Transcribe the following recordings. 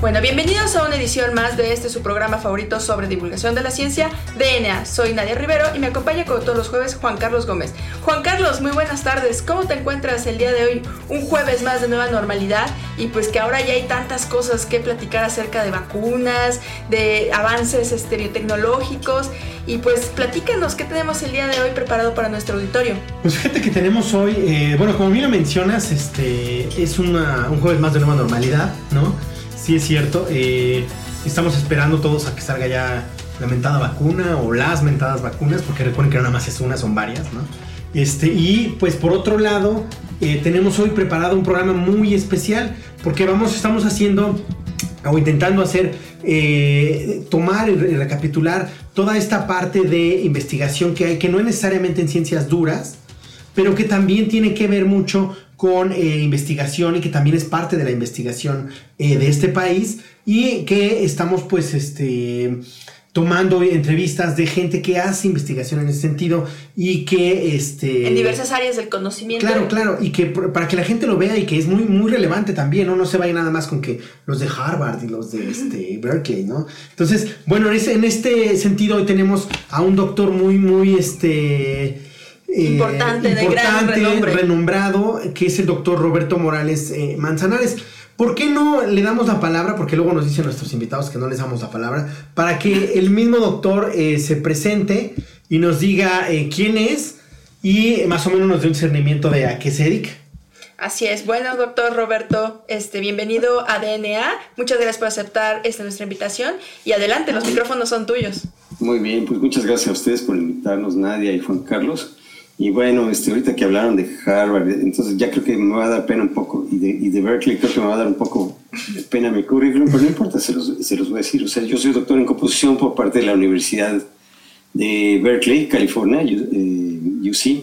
Bueno, bienvenidos a una edición más de este su programa favorito sobre divulgación de la ciencia, DNA. Soy Nadia Rivero y me acompaña como todos los jueves Juan Carlos Gómez. Juan Carlos, muy buenas tardes. ¿Cómo te encuentras el día de hoy? Un jueves más de nueva normalidad y pues que ahora ya hay tantas cosas que platicar acerca de vacunas, de avances estereotecnológicos y pues platícanos qué tenemos el día de hoy preparado para nuestro auditorio. Pues fíjate que tenemos hoy, eh, bueno, como bien lo mencionas, este es un jueves más de nueva normalidad, ¿no? Sí es cierto. Eh, estamos esperando todos a que salga ya la mentada vacuna o las mentadas vacunas, porque recuerden que no nada más es una, son varias, ¿no? Este, y pues por otro lado, eh, tenemos hoy preparado un programa muy especial, porque vamos, estamos haciendo o intentando hacer, eh, tomar y recapitular toda esta parte de investigación que hay, que no es necesariamente en ciencias duras, pero que también tiene que ver mucho con eh, investigación y que también es parte de la investigación eh, de este país y que estamos pues este tomando entrevistas de gente que hace investigación en ese sentido y que este en diversas áreas del conocimiento. Claro claro y que para que la gente lo vea y que es muy muy relevante también no no se vaya nada más con que los de Harvard y los de este Berkeley no entonces bueno en, en este sentido hoy tenemos a un doctor muy muy este eh, importante, de gran renombre. renombrado, que es el doctor Roberto Morales eh, Manzanares. ¿Por qué no le damos la palabra? Porque luego nos dicen nuestros invitados que no les damos la palabra, para que el mismo doctor eh, se presente y nos diga quién es y más o menos nos dé un discernimiento de a qué se dedica. Así es. Bueno, doctor Roberto, este, bienvenido a DNA. Muchas gracias por aceptar esta nuestra invitación. Y adelante, los micrófonos son tuyos. Muy bien, pues muchas gracias a ustedes por invitarnos, Nadia y Juan Carlos. Y bueno, este, ahorita que hablaron de Harvard, entonces ya creo que me va a dar pena un poco, y de, y de Berkeley creo que me va a dar un poco de pena mi currículum, pero no importa, se los, se los voy a decir. O sea, yo soy doctor en composición por parte de la Universidad de Berkeley, California, UC. Eh,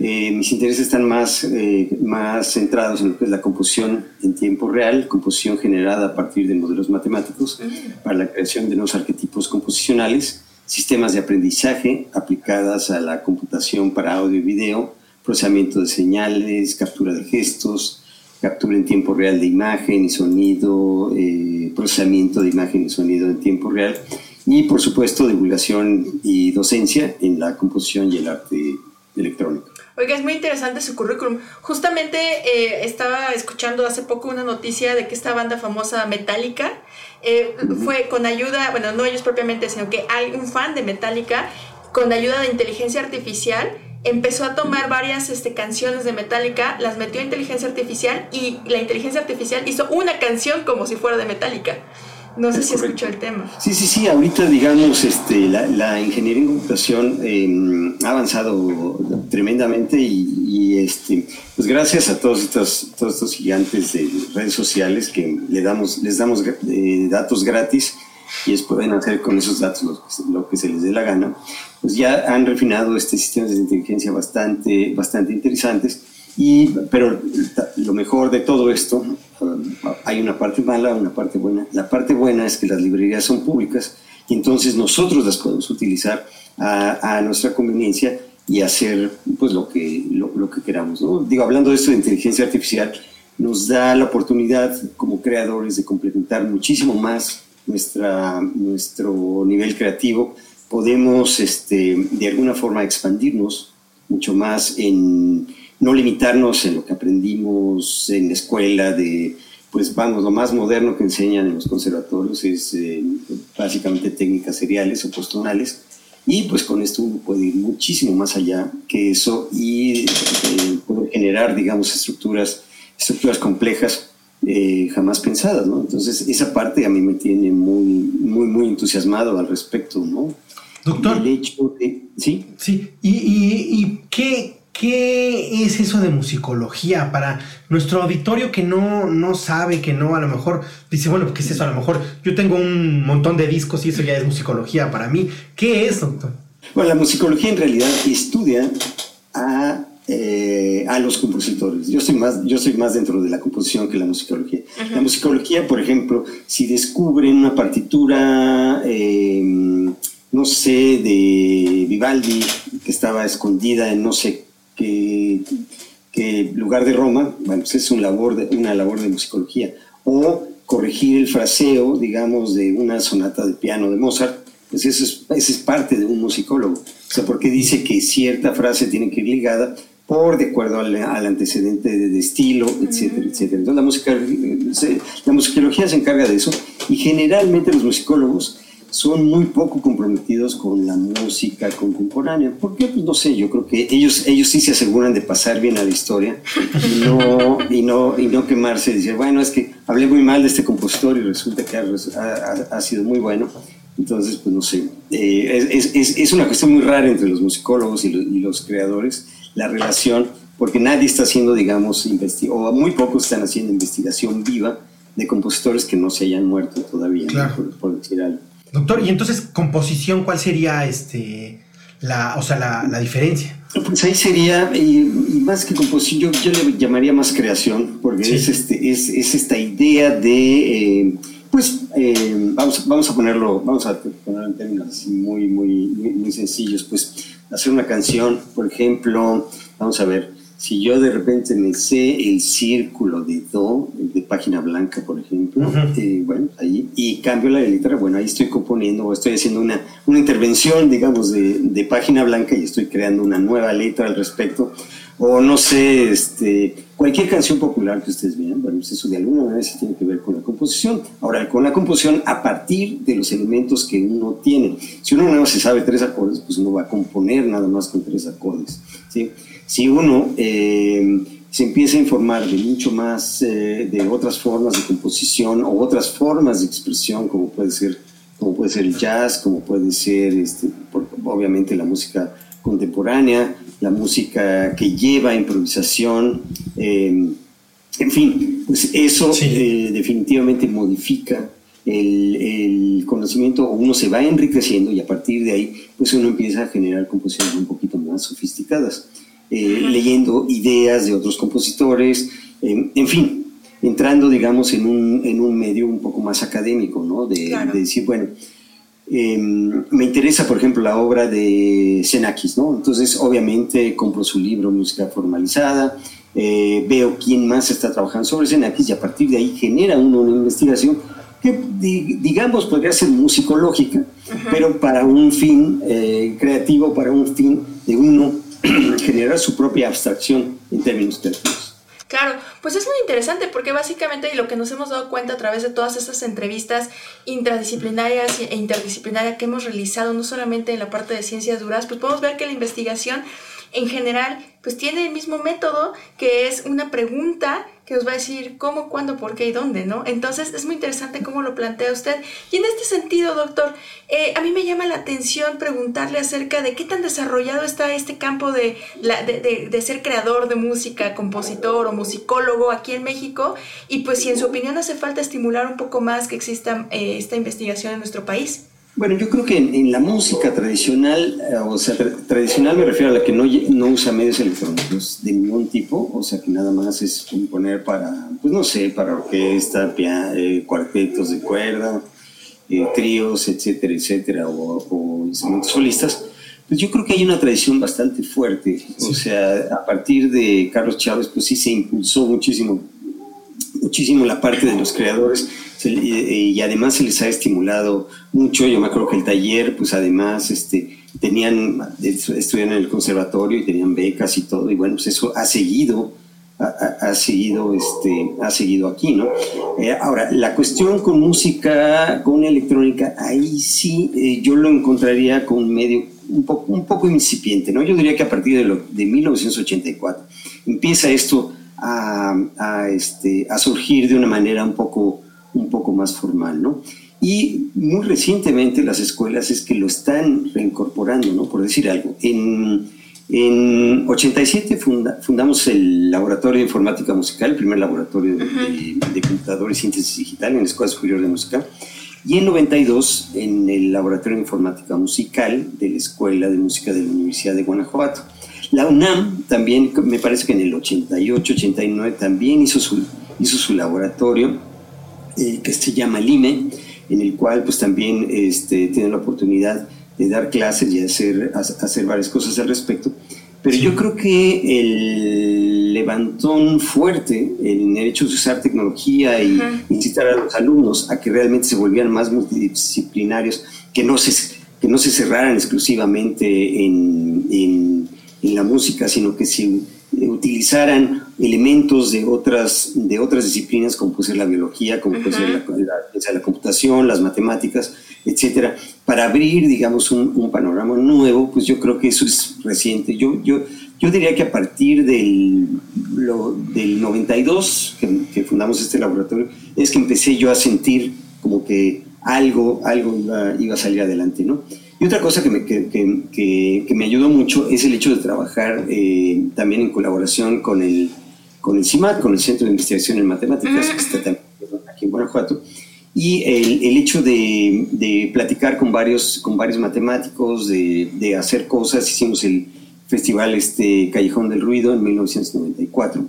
eh, mis intereses están más, eh, más centrados en lo que es la composición en tiempo real, composición generada a partir de modelos matemáticos para la creación de nuevos arquetipos composicionales sistemas de aprendizaje aplicadas a la computación para audio y video, procesamiento de señales, captura de gestos, captura en tiempo real de imagen y sonido, eh, procesamiento de imagen y sonido en tiempo real y por supuesto divulgación y docencia en la composición y el arte electrónico. Oiga, es muy interesante su currículum. Justamente eh, estaba escuchando hace poco una noticia de que esta banda famosa Metallica eh, fue con ayuda, bueno, no ellos propiamente, sino que hay un fan de Metallica con ayuda de inteligencia artificial empezó a tomar varias este, canciones de Metallica, las metió a inteligencia artificial y la inteligencia artificial hizo una canción como si fuera de Metallica. No sé si escuchó el tema. Sí, sí, sí. Ahorita, digamos, este, la, ingeniería en computación em, ha avanzado tremendamente y, este, pues gracias a todos estos, todos estos gigantes de redes sociales que le damos, les damos eh, datos gratis y ellos pueden hacer con esos datos lo, lo, que se les dé la gana, pues ya han refinado este sistemas de inteligencia bastante, bastante interesantes. Pero lo mejor de todo esto hay una parte mala, una parte buena. La parte buena es que las librerías son públicas y entonces nosotros las podemos utilizar a, nuestra conveniencia y hacer pues lo que, lo, que queramos. Digo, hablando de esto de inteligencia artificial, nos da la oportunidad como creadores de complementar muchísimo más nuestra, nuestro nivel creativo. Podemos este, de alguna forma expandirnos mucho más en no limitarnos en lo que aprendimos en la escuela de, pues vamos, lo más moderno que enseñan en los conservatorios es eh, básicamente técnicas seriales o postonales. Y pues con esto uno puede ir muchísimo más allá que eso y eh, poder generar, digamos, estructuras, estructuras complejas eh, jamás pensadas, ¿no? Entonces esa parte a mí me tiene muy, muy, muy entusiasmado al respecto, ¿no? Doctor. El hecho de, ¿sí? Sí. ¿Y, y, y qué, ¿Qué es eso de musicología para nuestro auditorio que no, no sabe, que no, a lo mejor dice, bueno, ¿qué es eso? A lo mejor yo tengo un montón de discos y eso ya es musicología para mí. ¿Qué es, doctor? Bueno, la musicología en realidad estudia a eh, a los compositores. Yo soy, más, yo soy más dentro de la composición que la musicología. La musicología, por ejemplo, si descubren una partitura, eh, no sé, de Vivaldi, que estaba escondida en no sé qué, qué lugar de Roma, bueno, pues es una labor de, una labor de musicología. O corregir el fraseo, digamos, de una sonata de piano de Mozart, pues eso es, eso es parte de un musicólogo. O sea, porque dice que cierta frase tiene que ir ligada por de acuerdo al, antecedente de, estilo, etcétera, etcétera. Entonces la, música, la musicología se encarga de eso y generalmente los musicólogos son muy poco comprometidos con la música contemporánea. ¿Por qué? Pues no sé, yo creo que ellos, ellos sí se aseguran de pasar bien a la historia y no, y no, y no quemarse y decir, bueno, es que hablé muy mal de este compositor y resulta que ha, ha, sido muy bueno. Entonces, pues no sé, eh, es, es, es, una cuestión muy rara entre los musicólogos y los, y los creadores la relación, porque nadie está haciendo, digamos, o muy pocos están haciendo investigación viva de compositores que no se hayan muerto todavía, por, decir algo. Doctor, y entonces, composición, ¿cuál sería este, la, o sea, la, diferencia? Pues ahí sería, y, más que composición, yo, le llamaría más creación, porque es, este, es, es, esta idea de, eh, pues, eh, vamos, vamos a ponerlo, vamos a ponerlo en términos muy, muy, muy sencillos, pues, hacer una canción, por ejemplo, vamos a ver, si yo de repente me sé el círculo de do, de página blanca, por ejemplo, eh, bueno, ahí, y cambio la letra, bueno, ahí estoy componiendo o estoy haciendo una, una intervención, digamos, de, de, página blanca y estoy creando una nueva letra al respecto o no sé, este, cualquier canción popular que ustedes vean, bueno, pues eso de alguna manera sí tiene que ver con la composición. Ahora, con la composición a partir de los elementos que uno tiene. Si uno no se sabe tres acordes, pues uno va a componer nada más con tres acordes. ¿sí? Si uno eh, se empieza a informar de mucho más, eh, de otras formas de composición o otras formas de expresión, como puede ser, como puede ser el jazz, como puede ser, este, obviamente, la música contemporánea, la música que lleva improvisación, em, en fin, pues eso eh, definitivamente modifica el, conocimiento, o uno se va enriqueciendo y a partir de ahí, pues uno empieza a generar composiciones un poquito más sofisticadas, eh, leyendo ideas de otros compositores, en fin, entrando, digamos, en un, en un medio un poco más académico, ¿no? De, de decir, bueno, Em, me interesa, por ejemplo, la obra de Xenakis, ¿no? Entonces, obviamente, compro su libro Música Formalizada, eh, veo quién más está trabajando sobre Xenakis y a partir de ahí genera uno una investigación que, digamos, podría ser musicológica, pero para un fin eh, creativo, para un fin de uno generar su propia abstracción en términos creativos. Claro, pues es muy interesante porque básicamente lo que nos hemos dado cuenta a través de todas estas entrevistas intradisciplinarias e interdisciplinarias que hemos realizado, no solamente en la parte de ciencias duras, pues podemos ver que la investigación en general pues tiene el mismo método que es una pregunta que nos va a decir cómo, cuándo, por qué y dónde, ¿no? Entonces es muy interesante cómo lo plantea usted. Y en este sentido, doctor, eh, a mí me llama la atención preguntarle acerca de qué tan desarrollado está este campo de, la, de, de, ser creador de música, compositor o musicólogo aquí en México, y pues si en su opinión hace falta estimular un poco más que exista eh, esta investigación en nuestro país. Bueno, yo creo que en, la música tradicional, eh, o sea, tradicional me refiero a la que no, no usa medios electrónicos de ningún tipo, o sea, que nada más es componer para, pues no sé, para orquesta, eh, cuartetos de cuerda, eh, tríos, etcétera, etcétera, o, instrumentos solistas. Pues yo creo que hay una tradición bastante fuerte, o sea, a partir de Carlos Chávez, pues sí se impulsó muchísimo, muchísimo la parte de los creadores y además se les ha estimulado mucho. Yo me acuerdo que el taller, pues además, este, tenían, estudian en el conservatorio y tenían becas y todo, y bueno, pues eso ha seguido, ha, seguido, este, ha seguido aquí, ¿no? Eh, ahora, la cuestión con música, con electrónica, ahí sí eh, yo lo encontraría con un medio un poco, un poco incipiente, ¿no? Yo diría que a partir de, de 1984 empieza esto a, a, este, a surgir de una manera un poco un poco más formal, ¿no? Y muy recientemente las escuelas es que lo están reincorporando, ¿no? Por decir algo. En, en 87 fundamos el Laboratorio de Informática Musical, el primer laboratorio de, de, computador y síntesis digital en la Escuela Superior de Música. Y en 92 en el Laboratorio de Informática Musical de la Escuela de Música de la Universidad de Guanajuato. La UNAM también, me parece que en el 88, 89 también hizo su, hizo su laboratorio eh, que se llama LIME, en el cual pues también este, tiene la oportunidad de dar clases y hacer, hacer varias cosas al respecto. Pero yo creo que el levantón fuerte en el hecho de usar tecnología y incitar a los alumnos a que realmente se volvieran más multidisciplinarios, que no se, que no se cerraran exclusivamente en, en, en la música, sino que se utilizaran elementos de otras, de otras disciplinas como puede ser la biología, como puede ser la, la, computación, las matemáticas, etcétera, para abrir, digamos, un, un, panorama nuevo, pues yo creo que eso es reciente. Yo, yo, yo diría que a partir del, lo, del 92, que, que, fundamos este laboratorio, es que empecé yo a sentir como que algo, algo iba, iba a salir adelante, ¿no? Y otra cosa que me, que, que, que me ayudó mucho es el hecho de trabajar eh, también en colaboración con el, con el CIMAT, con el Centro de Investigación en Matemáticas, que está también aquí en Guanajuato, y el, hecho de, de, platicar con varios, con varios matemáticos, de, de, hacer cosas. Hicimos el festival este, Callejón del Ruido en 1994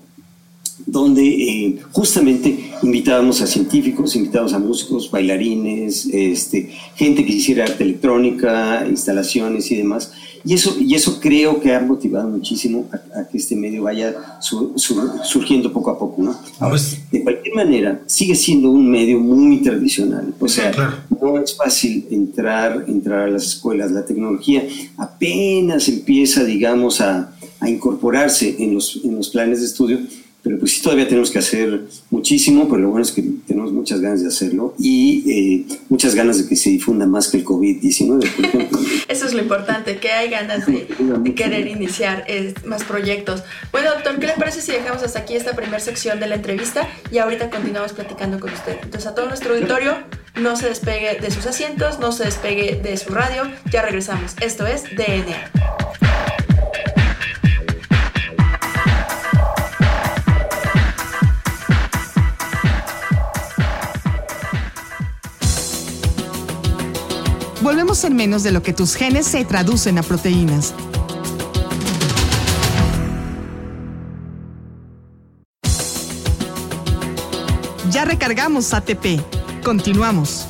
donde eh, justamente invitábamos a científicos, invitábamos a músicos, bailarines, este, gente que hiciera arte electrónica, instalaciones y demás. Y eso, y eso creo que ha motivado muchísimo a, que este medio vaya surgiendo poco a poco. ¿no? de cualquier manera, sigue siendo un medio muy tradicional. O sea, no es fácil entrar, entrar a las escuelas. La tecnología apenas empieza, digamos, a, a incorporarse en los, en los planes de estudio pero pues sí, todavía tenemos que hacer muchísimo, pero lo bueno es que tenemos muchas ganas de hacerlo y eh, muchas ganas de que se difunda más que el COVID-19, por ejemplo. Eso es lo importante, que hay ganas de, de querer iniciar eh, más proyectos. Bueno, doctor, ¿qué le parece si dejamos hasta aquí esta primera sección de la entrevista y ahorita continuamos platicando con usted? Entonces, a todo nuestro auditorio, no se despegue de sus asientos, no se despegue de su radio, ya regresamos. Esto es DNA. Volvemos en menos de lo que tus genes se traducen a proteínas. Ya recargamos ATP. Continuamos.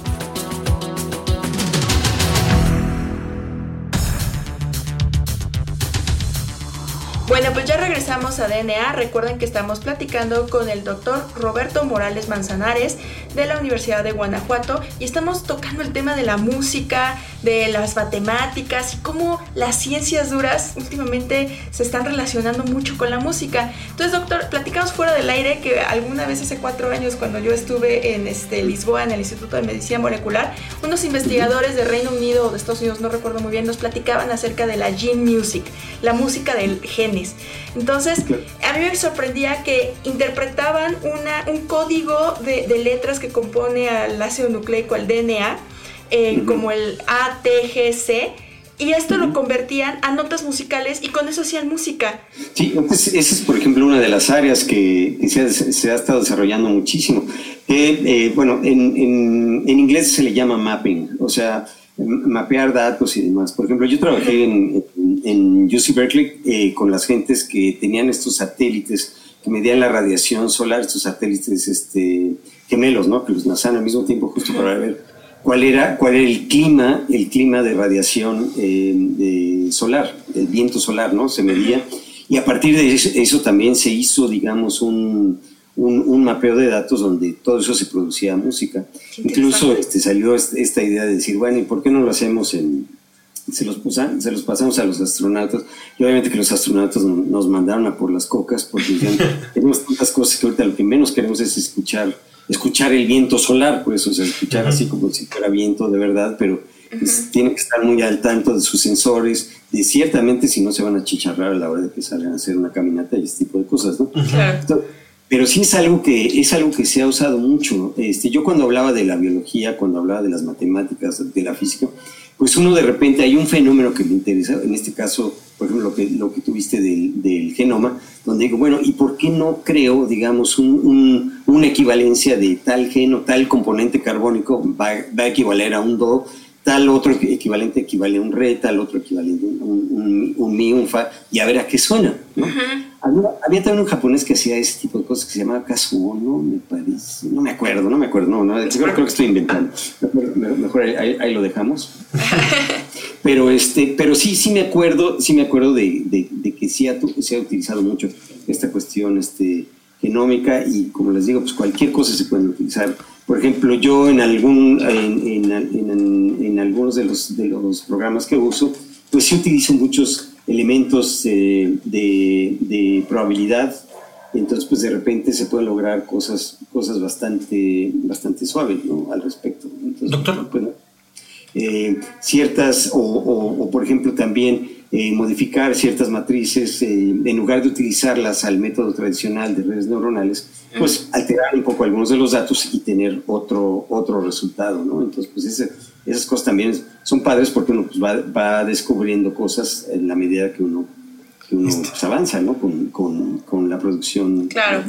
Bueno, pues ya regresamos a DNA. Recuerden que estamos platicando con el doctor Roberto Morales Manzanares de la Universidad de Guanajuato y estamos tocando el tema de la música, de las matemáticas y cómo las ciencias duras últimamente se están relacionando mucho con la música. Entonces, doctor, platicamos fuera del aire que alguna vez hace cuatro años cuando yo estuve en este, Lisboa, en el Instituto de Medicina Molecular, unos investigadores de Reino Unido o de Estados Unidos, no recuerdo muy bien, nos platicaban acerca de la gene music, la música del gen entonces, a mí me sorprendía que interpretaban una, un código de, letras que compone al ácido nucleico, al DNA, eh, como el ATGC, y esto lo convertían a notas musicales y con eso hacían música. Sí, esa es, por ejemplo, una de las áreas que, se, ha, estado desarrollando muchísimo. Eh, bueno, en, en, inglés se le llama mapping, o sea, mapear datos y demás. Por ejemplo, yo trabajé en, en UC Berkeley eh, con las gentes que tenían estos satélites que medían la radiación solar, estos satélites este, gemelos, ¿no? Que los lanzaban al mismo tiempo justo para ver cuál era, cuál era el clima, el clima de radiación eh, solar, el viento solar, ¿no? Se medía. Y a partir de eso, también se hizo, digamos, un, un, mapeo de datos donde todo eso se producía música. Incluso este, salió esta idea de decir, bueno, ¿y por qué no lo hacemos en, se los, se los pasamos a los astronautas y obviamente que los astronautas nos mandaron a por las cocas porque tenemos tantas cosas que ahorita lo que menos queremos es escuchar escuchar el viento solar pues o sea escuchar así como si fuera viento de verdad pero pues, tiene que estar muy al tanto de sus sensores y ciertamente si no se van a chicharrar a la hora de que salgan a hacer una caminata y este tipo de cosas ¿no? pero sí es algo que es algo que se ha usado mucho este yo cuando hablaba de la biología cuando hablaba de las matemáticas de la física pues uno de repente hay un fenómeno que me interesa, en este caso, por ejemplo, lo que, lo que tuviste del, genoma, donde digo, bueno, ¿y por qué no creo, digamos, un, una equivalencia de tal gen o tal componente carbónico va, va, a equivaler a un do tal otro equivalente equivale a un re, tal otro equivalente a un, un, mi, un fa, y a ver a qué suena. ¿no? había, también un japonés que hacía ese tipo de cosas que se llamaba Kazuo, ¿no? Me parece, no me acuerdo, no me acuerdo, no, no creo, que estoy inventando. Mejor, ahí, lo dejamos. pero este, pero sí, sí me acuerdo, sí me acuerdo de, de, que sí ha, se ha utilizado mucho esta cuestión este, genómica y como les digo, pues cualquier cosa se puede utilizar por ejemplo, yo en, algún, en, en, en, algunos de los, de los programas que uso, pues sí utilizo muchos elementos eh, de, de, probabilidad. Entonces, pues de repente se pueden lograr cosas, cosas bastante, bastante suaves ¿no? al respecto. Doctor. Pues, eh, ciertas, o, o, por ejemplo también eh, modificar ciertas matrices, en lugar de utilizarlas al método tradicional de redes neuronales, pues alterar un poco algunos de los datos y tener otro, otro resultado, ¿no? Entonces, pues esas cosas también son padres porque uno pues, va, va, descubriendo cosas en la medida que uno, que uno pues, avanza, ¿no? Con, con, con la producción. Claro.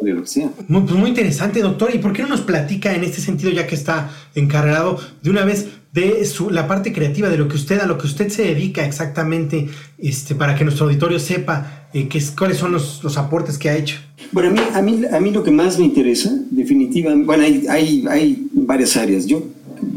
De lo que sea. Muy, pues muy interesante, doctor. ¿Y por qué no nos platica en este sentido, ya que está encargado de una vez de su, la parte creativa, de lo que usted, a lo que usted se dedica exactamente, este, para que nuestro auditorio sepa eh, qué es, cuáles son los, los aportes que ha hecho? Bueno, a mí, a mí, a mí lo que más me interesa, definitivamente, bueno, hay, hay, hay varias áreas. Yo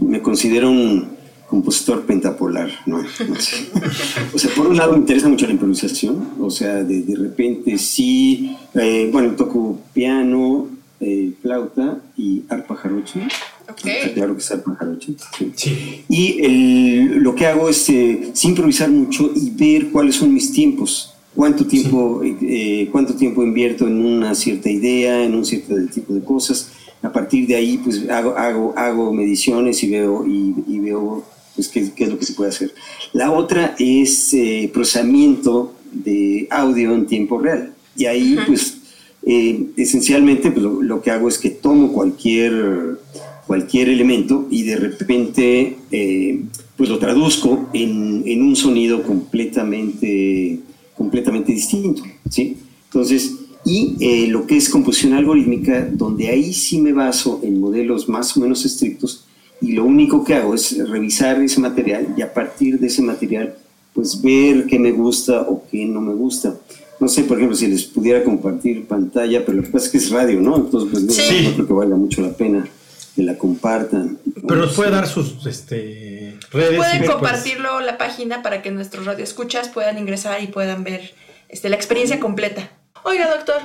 me considero un compositor pentapolar, ¿no? O sea, por un lado me interesa mucho la improvisación, o sea, de, de repente sí, eh, bueno, toco piano, eh, flauta y arpa jarocho. Okay. Claro que es arpa jarocho. Sí. Y el, lo que hago es eh, improvisar mucho y ver cuáles son mis tiempos cuánto tiempo, eh, cuánto tiempo invierto en una cierta idea, en un cierto tipo de cosas. A partir de ahí, pues hago, hago, hago mediciones y veo, y, veo pues, qué, qué, es lo que se puede hacer. La otra es eh, procesamiento de audio en tiempo real. Y ahí, pues, eh, esencialmente, pues, lo, que hago es que tomo cualquier, cualquier elemento y de repente, pues lo traduzco en, en un sonido completamente completamente distinto, ¿sí? Entonces, y eh, lo que es composición algorítmica, donde ahí sí me baso en modelos más o menos estrictos y lo único que hago es revisar ese material y a partir de ese material, pues ver qué me gusta o qué no me gusta. No sé, por ejemplo, si les pudiera compartir pantalla, pero lo que pasa es que es radio, ¿no? Entonces, pues no, creo que valga mucho la pena que la compartan. Pero nos puede dar sus este, redes. Pueden compartirlo la página para que nuestros radioescuchas puedan ingresar y puedan ver este, la experiencia completa. Oiga, doctor,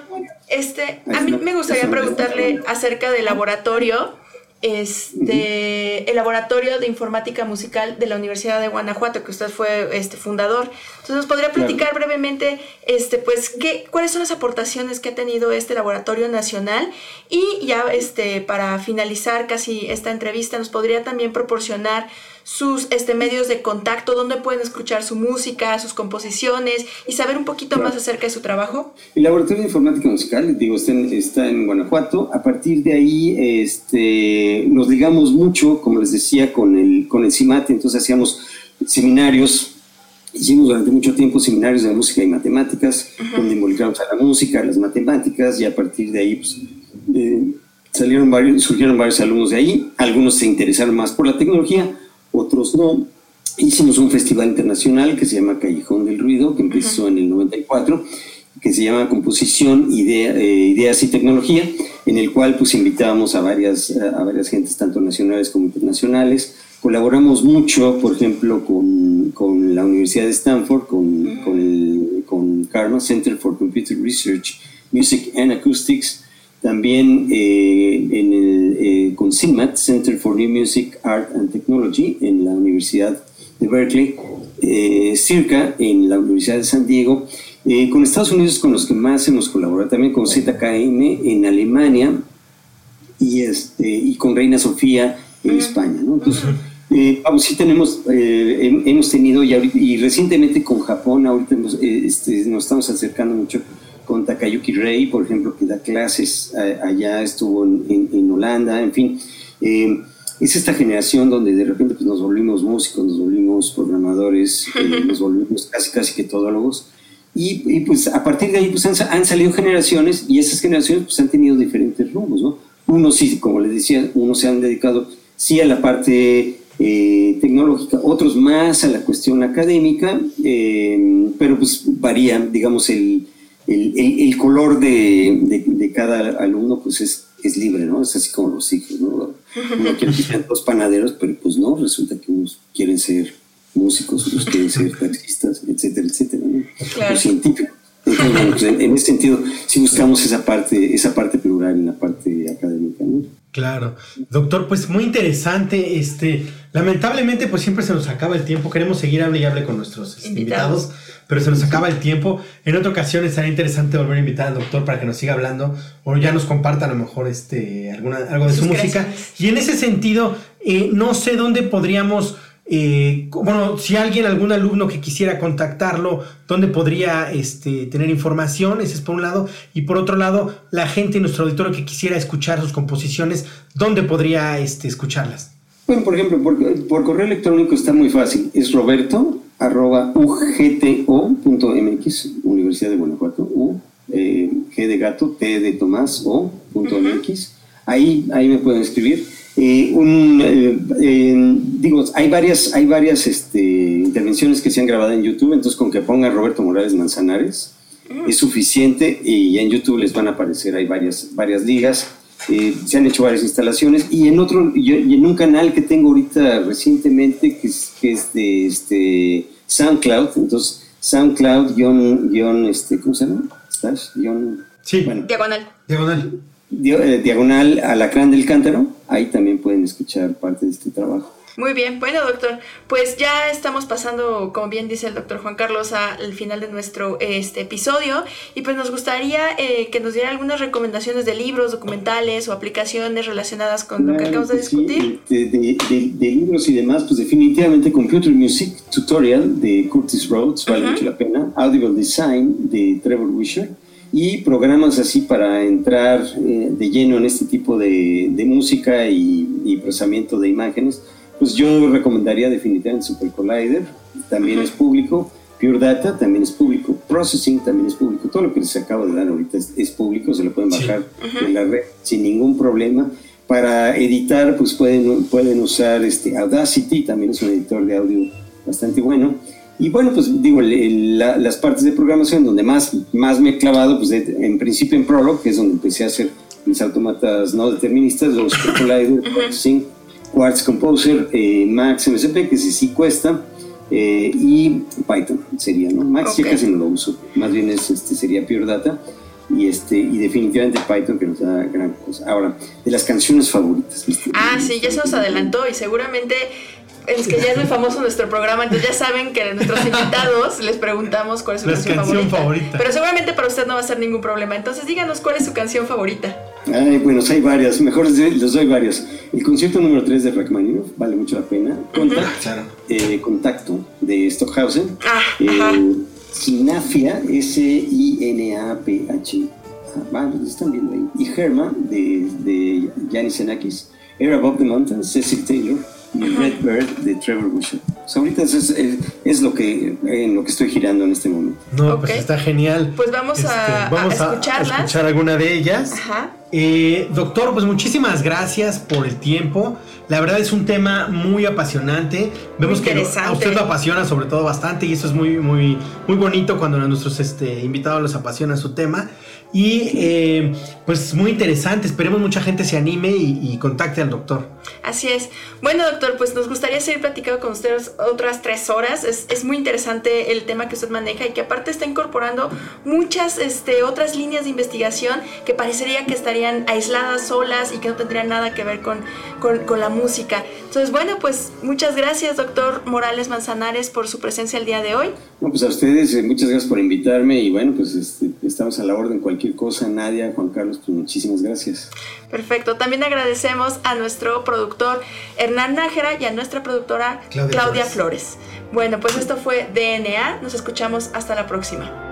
este, a mí me gustaría preguntarle acerca del laboratorio este, el laboratorio de informática musical de la Universidad de Guanajuato, que usted fue este, fundador. Entonces, ¿nos podría platicar brevemente, este, pues, qué, cuáles son las aportaciones que ha tenido este laboratorio nacional? Y ya, este, para finalizar casi esta entrevista, ¿nos podría también proporcionar sus este, medios de contacto, donde pueden escuchar su música, sus composiciones y saber un poquito más acerca de su trabajo? El Laboratorio de Informática Musical, digo, está en, está en Guanajuato. A partir de ahí este, nos ligamos mucho, como les decía, con el, con el CIMAT, entonces hacíamos seminarios Hicimos durante mucho tiempo seminarios de música y matemáticas, donde involucramos a la música, a las matemáticas, y a partir de ahí pues, eh, salieron varios, surgieron varios alumnos de ahí. Algunos se interesaron más por la tecnología, otros no. Hicimos un festival internacional que se llama Callejón del Ruido, que empezó en el 94, que se llama Composición, eh, Ideas y Tecnología, en el cual pues invitábamos a varias, a varias gentes, tanto nacionales como internacionales. Colaboramos mucho, por ejemplo, con, con la Universidad de Stanford, con, con, el, con Karma Center for Computer Research, Music and Acoustics, también eh, en el, con CIMAT, Center for New Music, Art and Technology, en la Universidad de Berkeley, eh, CIRCA, en la Universidad de San Diego, eh, con Estados Unidos con los que más hemos colaborado, también con ZKM en Alemania y, este, y con Reina Sofía en España. ¿no? Entonces, vamos, sí tenemos, hemos tenido y, y, recientemente con Japón, ahorita este, nos estamos acercando mucho con Takayuki Rei, por ejemplo, que da clases eh, allá, estuvo en, en, Holanda, en fin. Eh, es esta generación donde de repente pues, nos volvimos músicos, nos volvimos programadores, eh, nos volvimos casi, casi que todólogos. Y, y, pues a partir de ahí pues han, han, salido generaciones y esas generaciones pues han tenido diferentes rumbos, ¿no? Unos sí, como les decía, unos se han dedicado sí a la parte eh, tecnológica, otros más a la cuestión académica, eh, pero pues varía, digamos, el, el, el, color de, de, cada alumno pues es, es libre, ¿no? Es así como los hijos, ¿no? Uno quiere que sean dos panaderos, pero pues no, resulta que unos quieren ser músicos, otros quieren ser taxistas, etcétera, etcétera, ¿no? Claro. O científicos. Pues, en, en, ese sentido, sí buscamos esa parte, esa parte plural en la parte académica, ¿no? Claro. Doctor, pues muy interesante. Este, lamentablemente, pues siempre se nos acaba el tiempo. Queremos seguir hable y hable con nuestros este, invitados. pero se nos acaba el tiempo. En otra ocasión estaría interesante volver a invitar al doctor para que nos siga hablando o ya nos comparta a lo mejor este, alguna, algo de su música. Y en ese sentido, eh, no sé dónde podríamos eh, bueno, si alguien, algún alumno que quisiera contactarlo, ¿dónde podría este, tener información? Ese es por un lado. Y por otro lado, la gente en nuestro auditorio que quisiera escuchar sus composiciones, ¿dónde podría este, escucharlas? Bueno, por ejemplo, por, correo electrónico está muy fácil. Es roberto arroba ugto.mx, Universidad de Guanajuato, U, eh, G de gato, T de Tomás, O, punto MX. Ahí, ahí me pueden escribir. Eh, un, eh, digo, hay varias, hay varias este, intervenciones que se han grabado en YouTube, entonces con que ponga Roberto Morales Manzanares mm. es suficiente y en YouTube les van a aparecer, hay varias, varias ligas, eh, se han hecho varias instalaciones y en otro, y en un canal que tengo ahorita recientemente que es, que es de este, SoundCloud, entonces SoundCloud guion, este, ¿cómo se llama? sí. diagonal. Diagonal. Diagonal Alacrán del Cántaro. Ahí también pueden escuchar parte de este trabajo. Muy bien, bueno doctor, pues ya estamos pasando, como bien dice el doctor Juan Carlos, al final de nuestro este episodio. Y pues nos gustaría eh, que nos diera algunas recomendaciones de libros, documentales o aplicaciones relacionadas con lo que acabamos de discutir. de, libros y demás, pues definitivamente Computer Music Tutorial de Curtis Rhodes, vale mucho la pena, Audible Design de Trevor Wisher y programas así para entrar eh, de lleno en este tipo de, de música y, procesamiento de imágenes, pues yo recomendaría definitivamente Super Collider, también es público, Pure Data también es público, Processing también es público, todo lo que les acabo de dar ahorita es, público, se lo pueden bajar en la red sin ningún problema. Para editar, pues pueden, pueden usar este Audacity, también es un editor de audio bastante bueno. Y bueno, pues digo, las partes de programación donde más, más me he clavado, pues en principio en Prolog, que es donde empecé a hacer mis autómatas no deterministas, los Collider, Sync, Quartz Composer, eh, Max MSP, que sí, sí cuesta, eh, y Python sería, ¿no? Max ya casi no lo uso, más bien es, este, sería Pure Data, y, este, y definitivamente Python que nos da gran cosa. Ahora, de las canciones favoritas. Ah, sí, ya se nos adelantó y seguramente es que ya es muy famoso nuestro programa, entonces ya saben que a nuestros invitados les preguntamos cuál es su canción, favorita. Pero seguramente para usted no va a ser ningún problema. Entonces díganos cuál es su canción favorita. Ay, bueno, hay varias, mejor les doy varios. El concierto número 3 de Rachmaninoff vale mucho la pena. Eh, contacto de Stockhausen. Ah, eh, Sinafia, S-I-N-A-P-H. Ah, están viendo ahí. Y Herma de, de Janis Xenakis. Air Above the Mountains, Cecil Taylor y Red Bird de Trevor Busher. ahorita es, es, lo que en lo que estoy girando en este momento. No, pues está genial. Pues vamos, a, este, vamos a, escuchar alguna de ellas. Eh, doctor, pues muchísimas gracias por el tiempo. La verdad es un tema muy apasionante. Vemos que a usted lo apasiona sobre todo bastante y eso es muy, muy, muy bonito cuando a nuestros este, invitados les apasiona su tema. Y eh, pues muy interesante, esperemos mucha gente se anime y, contacte al doctor. Así es. Bueno, doctor, pues nos gustaría seguir platicando con ustedes otras tres horas. Es, muy interesante el tema que usted maneja y que aparte está incorporando muchas este, otras líneas de investigación que parecería que estarían aisladas, solas y que no tendrían nada que ver con, con, la música. Entonces, bueno, pues muchas gracias, doctor Morales Manzanares, por su presencia el día de hoy. Bueno, pues a ustedes, eh, muchas gracias por invitarme y bueno, pues este, estamos a la orden cualquier cosa, Nadia, Juan Carlos, pues muchísimas gracias. Perfecto. También agradecemos a nuestro productor Hernán Nájera y a nuestra productora Claudia, Flores. Bueno, pues esto fue DNA. Nos escuchamos hasta la próxima.